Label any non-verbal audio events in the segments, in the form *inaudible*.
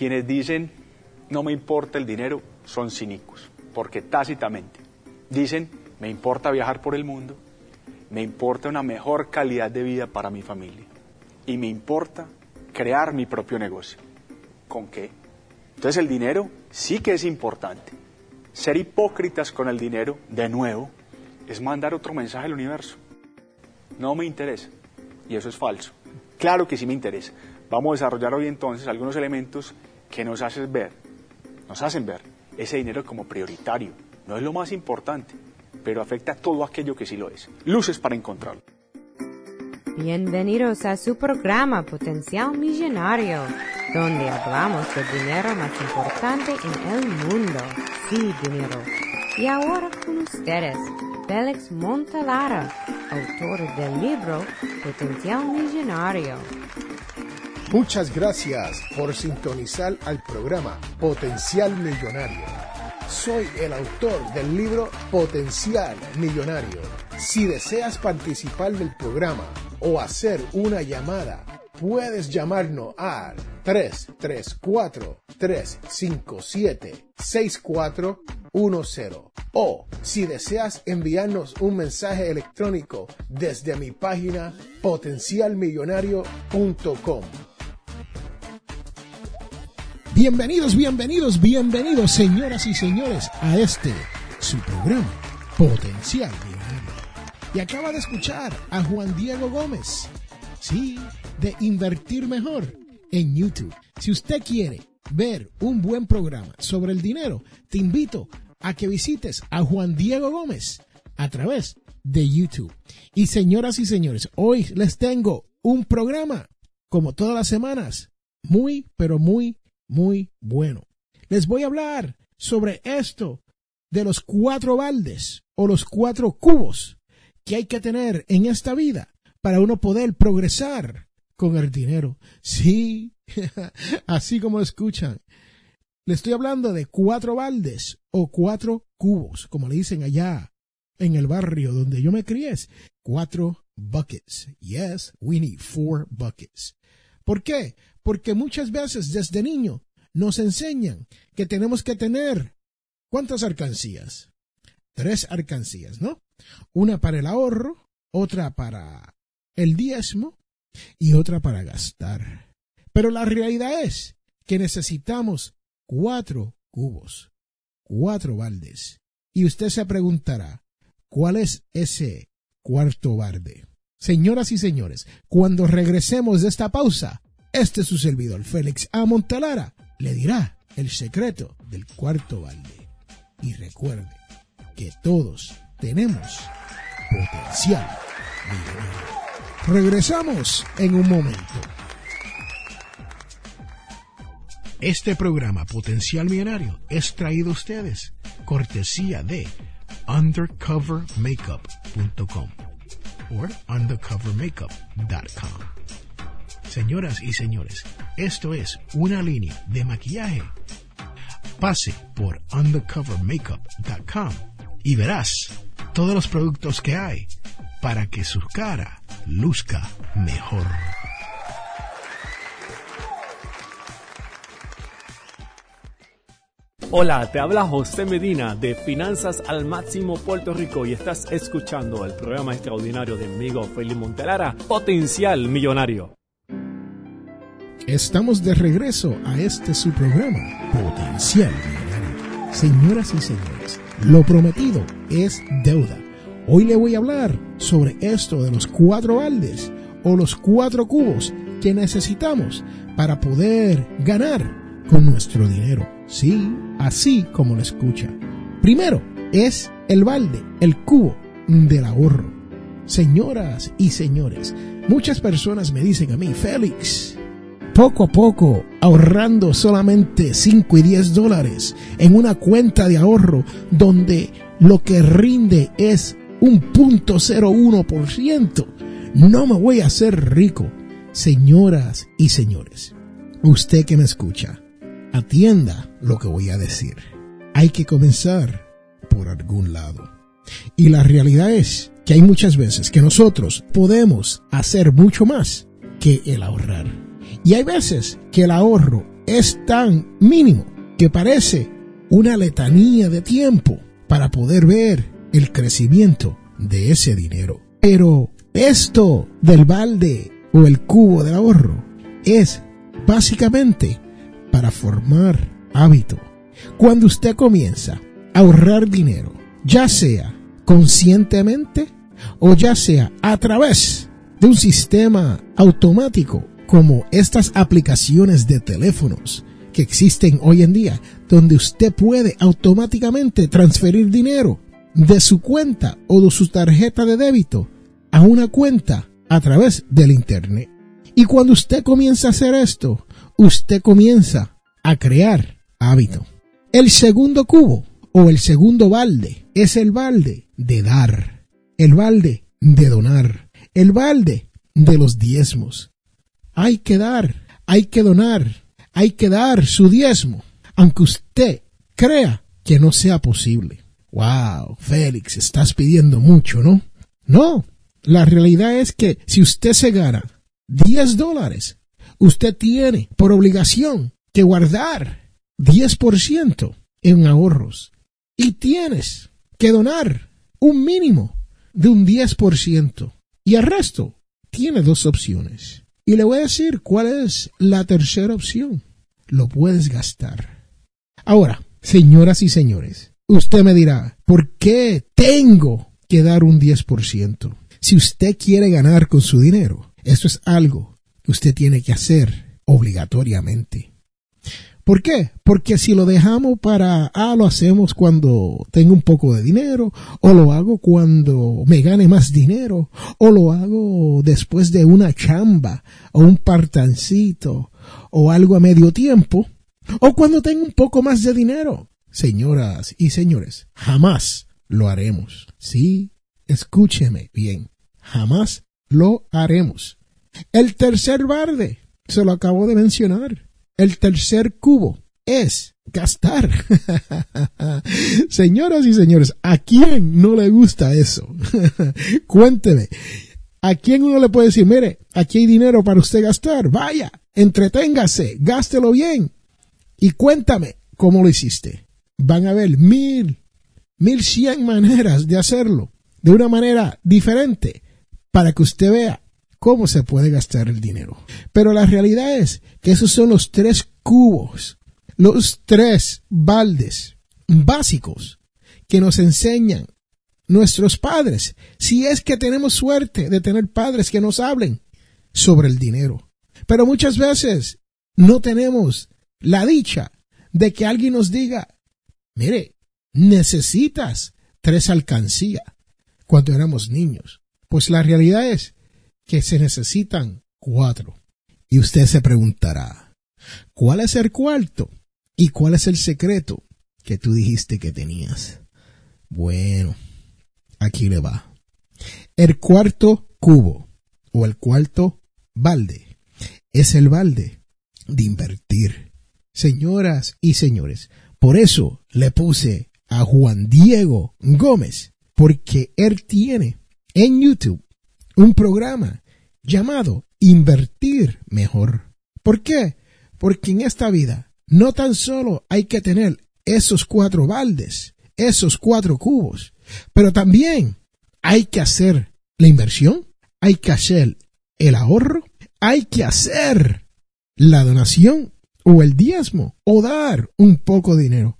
Quienes dicen no me importa el dinero son cínicos, porque tácitamente dicen me importa viajar por el mundo, me importa una mejor calidad de vida para mi familia y me importa crear mi propio negocio. ¿Con qué? Entonces el dinero sí que es importante. Ser hipócritas con el dinero, de nuevo, es mandar otro mensaje al universo. No me interesa. Y eso es falso. Claro que sí me interesa. Vamos a desarrollar hoy entonces algunos elementos que nos hacen ver, nos hacen ver ese dinero como prioritario. No es lo más importante, pero afecta a todo aquello que sí lo es. Luces para encontrarlo. Bienvenidos a su programa Potencial Millonario, donde hablamos del dinero más importante en el mundo. Sí, dinero. Y ahora con ustedes, Félix Montalara, autor del libro Potencial Millonario. Muchas gracias por sintonizar al programa Potencial Millonario. Soy el autor del libro Potencial Millonario. Si deseas participar del programa o hacer una llamada, puedes llamarnos al 334-357-6410 o si deseas enviarnos un mensaje electrónico desde mi página potencialmillonario.com. Bienvenidos, bienvenidos, bienvenidos, señoras y señores, a este, su programa, Potencial Millonario. Y acaba de escuchar a Juan Diego Gómez, sí, de Invertir Mejor en YouTube. Si usted quiere ver un buen programa sobre el dinero, te invito a que visites a Juan Diego Gómez a través de YouTube. Y señoras y señores, hoy les tengo un programa, como todas las semanas, muy, pero muy muy bueno. Les voy a hablar sobre esto de los cuatro baldes o los cuatro cubos que hay que tener en esta vida para uno poder progresar con el dinero. Sí, *laughs* así como escuchan. Le estoy hablando de cuatro baldes o cuatro cubos, como le dicen allá en el barrio donde yo me crié. Cuatro buckets. Yes, we need four buckets. ¿Por qué? Porque muchas veces desde niño nos enseñan que tenemos que tener ¿cuántas alcancías? Tres alcancías, ¿no? Una para el ahorro, otra para el diezmo y otra para gastar. Pero la realidad es que necesitamos cuatro cubos, cuatro baldes. Y usted se preguntará, ¿cuál es ese cuarto balde? Señoras y señores, cuando regresemos de esta pausa, este es su servidor, Félix A. Montalara, le dirá el secreto del cuarto balde. Y recuerde que todos tenemos potencial Regresamos en un momento. Este programa Potencial Millonario es traído a ustedes cortesía de undercovermakeup.com o undercovermakeup.com. Señoras y señores, esto es una línea de maquillaje. Pase por undercovermakeup.com y verás todos los productos que hay para que su cara luzca mejor. Hola, te habla José Medina de Finanzas al Máximo Puerto Rico y estás escuchando el programa extraordinario de amigo Felipe Montelara, Potencial Millonario. Estamos de regreso a este su programa, Potencial Millonario. Señoras y señores, lo prometido es deuda. Hoy le voy a hablar sobre esto de los cuatro baldes o los cuatro cubos que necesitamos para poder ganar con nuestro dinero. Sí, así como lo escucha. Primero es el balde, el cubo del ahorro. Señoras y señores, muchas personas me dicen a mí, Félix, poco a poco, ahorrando solamente 5 y 10 dólares en una cuenta de ahorro donde lo que rinde es un punto 01%. No me voy a hacer rico. Señoras y señores, usted que me escucha, atienda lo que voy a decir. Hay que comenzar por algún lado. Y la realidad es que hay muchas veces que nosotros podemos hacer mucho más que el ahorrar. Y hay veces que el ahorro es tan mínimo que parece una letanía de tiempo para poder ver el crecimiento de ese dinero. Pero esto del balde o el cubo de ahorro es básicamente para formar hábito. Cuando usted comienza a ahorrar dinero, ya sea conscientemente o ya sea a través de un sistema automático como estas aplicaciones de teléfonos que existen hoy en día, donde usted puede automáticamente transferir dinero de su cuenta o de su tarjeta de débito a una cuenta a través del Internet. Y cuando usted comienza a hacer esto, usted comienza a crear hábito. El segundo cubo o el segundo balde es el balde de dar, el balde de donar, el balde de los diezmos. Hay que dar, hay que donar, hay que dar su diezmo, aunque usted crea que no sea posible. Wow, Félix, estás pidiendo mucho, ¿no? No, la realidad es que si usted se gana 10 dólares, usted tiene por obligación que guardar 10% en ahorros y tienes que donar un mínimo de un 10% y el resto tiene dos opciones. Y le voy a decir cuál es la tercera opción. Lo puedes gastar. Ahora, señoras y señores, usted me dirá, ¿por qué tengo que dar un 10%? Si usted quiere ganar con su dinero, eso es algo que usted tiene que hacer obligatoriamente. ¿Por qué? Porque si lo dejamos para, ah, lo hacemos cuando tengo un poco de dinero, o lo hago cuando me gane más dinero, o lo hago después de una chamba, o un partancito, o algo a medio tiempo, o cuando tengo un poco más de dinero. Señoras y señores, jamás lo haremos. Sí, escúcheme bien, jamás lo haremos. El tercer barde, se lo acabo de mencionar. El tercer cubo es gastar. *laughs* Señoras y señores, ¿a quién no le gusta eso? *laughs* Cuénteme. ¿A quién uno le puede decir, mire, aquí hay dinero para usted gastar? Vaya, entreténgase, gástelo bien. Y cuéntame cómo lo hiciste. Van a haber mil, mil cien maneras de hacerlo de una manera diferente para que usted vea cómo se puede gastar el dinero. Pero la realidad es que esos son los tres cubos, los tres baldes básicos que nos enseñan nuestros padres, si es que tenemos suerte de tener padres que nos hablen sobre el dinero. Pero muchas veces no tenemos la dicha de que alguien nos diga, mire, necesitas tres alcancías cuando éramos niños. Pues la realidad es que se necesitan cuatro. Y usted se preguntará, ¿cuál es el cuarto? ¿Y cuál es el secreto que tú dijiste que tenías? Bueno, aquí le va. El cuarto cubo o el cuarto balde es el balde de invertir. Señoras y señores, por eso le puse a Juan Diego Gómez, porque él tiene en YouTube un programa llamado Invertir Mejor. ¿Por qué? Porque en esta vida no tan solo hay que tener esos cuatro baldes, esos cuatro cubos, pero también hay que hacer la inversión, hay que hacer el ahorro, hay que hacer la donación o el diezmo o dar un poco de dinero.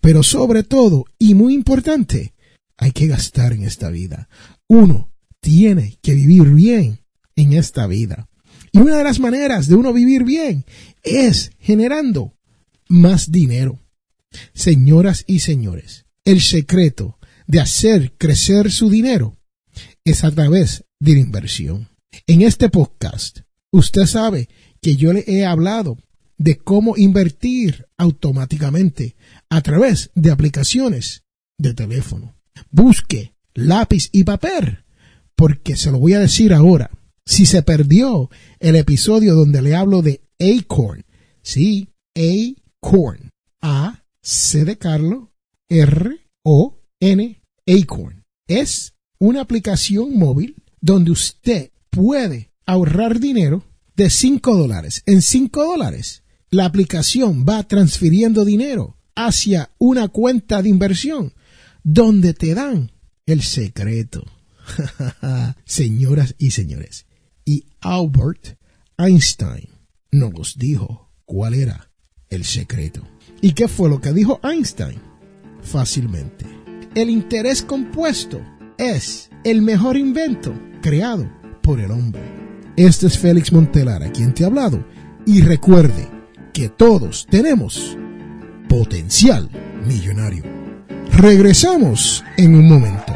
Pero sobre todo, y muy importante, hay que gastar en esta vida. Uno, tiene que vivir bien en esta vida. Y una de las maneras de uno vivir bien es generando más dinero. Señoras y señores, el secreto de hacer crecer su dinero es a través de la inversión. En este podcast, usted sabe que yo le he hablado de cómo invertir automáticamente a través de aplicaciones de teléfono. Busque lápiz y papel porque se lo voy a decir ahora. Si se perdió el episodio donde le hablo de Acorn, sí, Acorn, A, C de Carlos, R, O, N, Acorn. Es una aplicación móvil donde usted puede ahorrar dinero de 5 dólares. En 5 dólares la aplicación va transfiriendo dinero hacia una cuenta de inversión donde te dan el secreto. *laughs* Señoras y señores, y Albert Einstein nos dijo cuál era el secreto. ¿Y qué fue lo que dijo Einstein? Fácilmente. El interés compuesto es el mejor invento creado por el hombre. Este es Félix Montelar, a quien te ha hablado. Y recuerde que todos tenemos potencial millonario. Regresamos en un momento.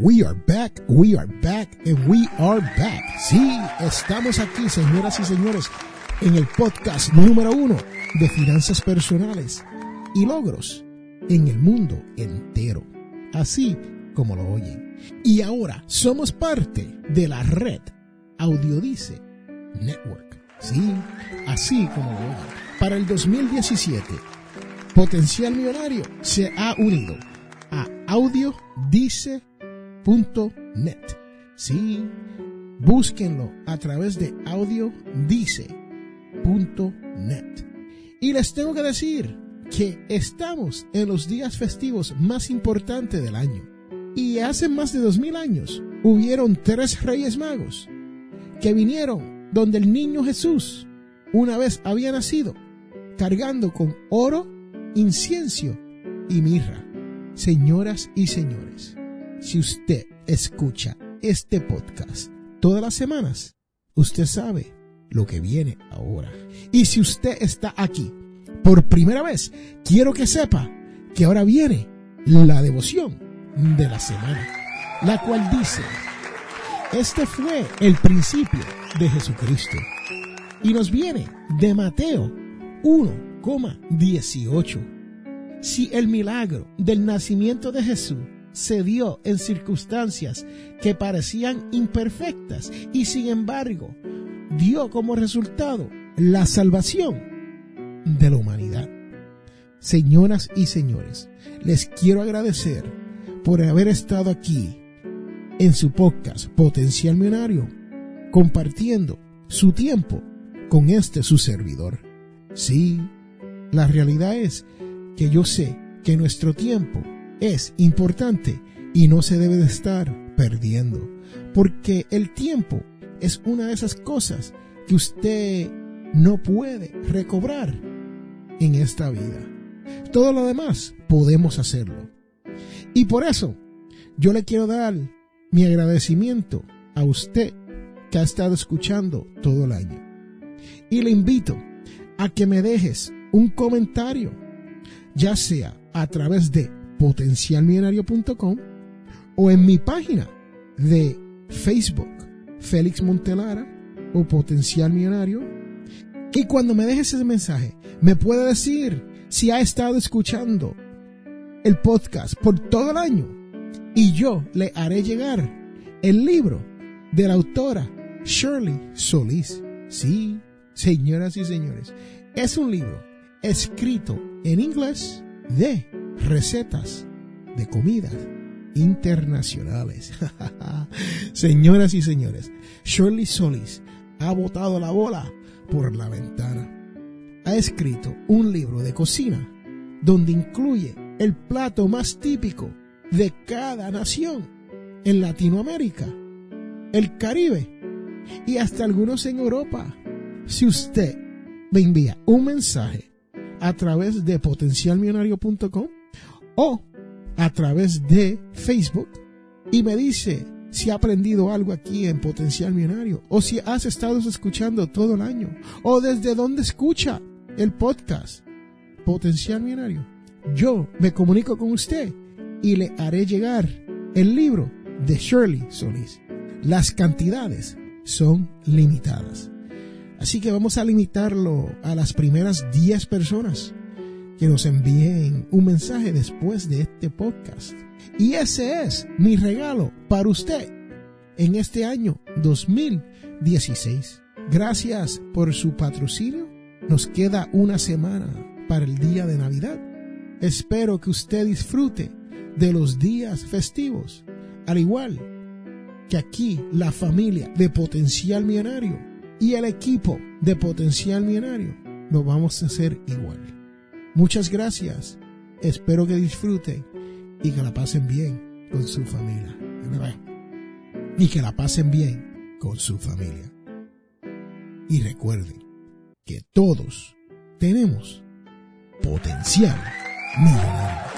We are back, we are back, and we are back. Sí, estamos aquí, señoras y señores, en el podcast número uno de finanzas personales y logros en el mundo entero. Así como lo oyen. Y ahora somos parte de la red Audiodice Network. Sí, así como lo oyen. Para el 2017, Potencial Millonario se ha unido a Audiodice net. Sí, búsquenlo a través de audiodice.net. Y les tengo que decir que estamos en los días festivos más importantes del año. Y hace más de dos mil años hubieron tres reyes magos que vinieron donde el niño Jesús una vez había nacido, cargando con oro, incienso y mirra. Señoras y señores, si usted escucha este podcast todas las semanas, usted sabe lo que viene ahora. Y si usted está aquí por primera vez, quiero que sepa que ahora viene la devoción de la semana, la cual dice, este fue el principio de Jesucristo. Y nos viene de Mateo 1,18. Si el milagro del nacimiento de Jesús se dio en circunstancias que parecían imperfectas y sin embargo dio como resultado la salvación de la humanidad. Señoras y señores, les quiero agradecer por haber estado aquí en su podcast Potencial Millonario, compartiendo su tiempo con este su servidor. Sí, la realidad es que yo sé que nuestro tiempo es importante y no se debe de estar perdiendo. Porque el tiempo es una de esas cosas que usted no puede recobrar en esta vida. Todo lo demás podemos hacerlo. Y por eso yo le quiero dar mi agradecimiento a usted que ha estado escuchando todo el año. Y le invito a que me dejes un comentario, ya sea a través de potencialmillonario.com o en mi página de Facebook, Félix Montelara o Potencial Millonario. Y cuando me dejes ese mensaje, me puede decir si ha estado escuchando el podcast por todo el año y yo le haré llegar el libro de la autora Shirley Solís. Sí, señoras y señores, es un libro escrito en inglés de recetas de comidas internacionales. *laughs* Señoras y señores, Shirley Solis ha botado la bola por la ventana. Ha escrito un libro de cocina donde incluye el plato más típico de cada nación en Latinoamérica, el Caribe y hasta algunos en Europa. Si usted me envía un mensaje a través de potencialmillonario.com o a través de Facebook y me dice si ha aprendido algo aquí en Potencial Millonario o si has estado escuchando todo el año o desde dónde escucha el podcast Potencial Millonario. Yo me comunico con usted y le haré llegar el libro de Shirley Solís. Las cantidades son limitadas. Así que vamos a limitarlo a las primeras 10 personas que nos envíen un mensaje después de este podcast. Y ese es mi regalo para usted en este año 2016. Gracias por su patrocinio. Nos queda una semana para el día de Navidad. Espero que usted disfrute de los días festivos, al igual que aquí la familia de Potencial Millonario y el equipo de Potencial Millonario lo vamos a hacer igual. Muchas gracias. Espero que disfruten y que la pasen bien con su familia. Y que la pasen bien con su familia. Y recuerden que todos tenemos potencial millonario.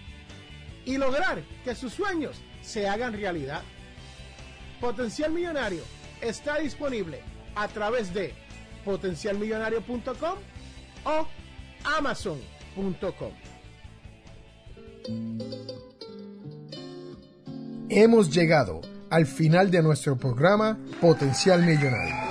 y lograr que sus sueños se hagan realidad. Potencial Millonario está disponible a través de potencialmillonario.com o amazon.com. Hemos llegado al final de nuestro programa Potencial Millonario.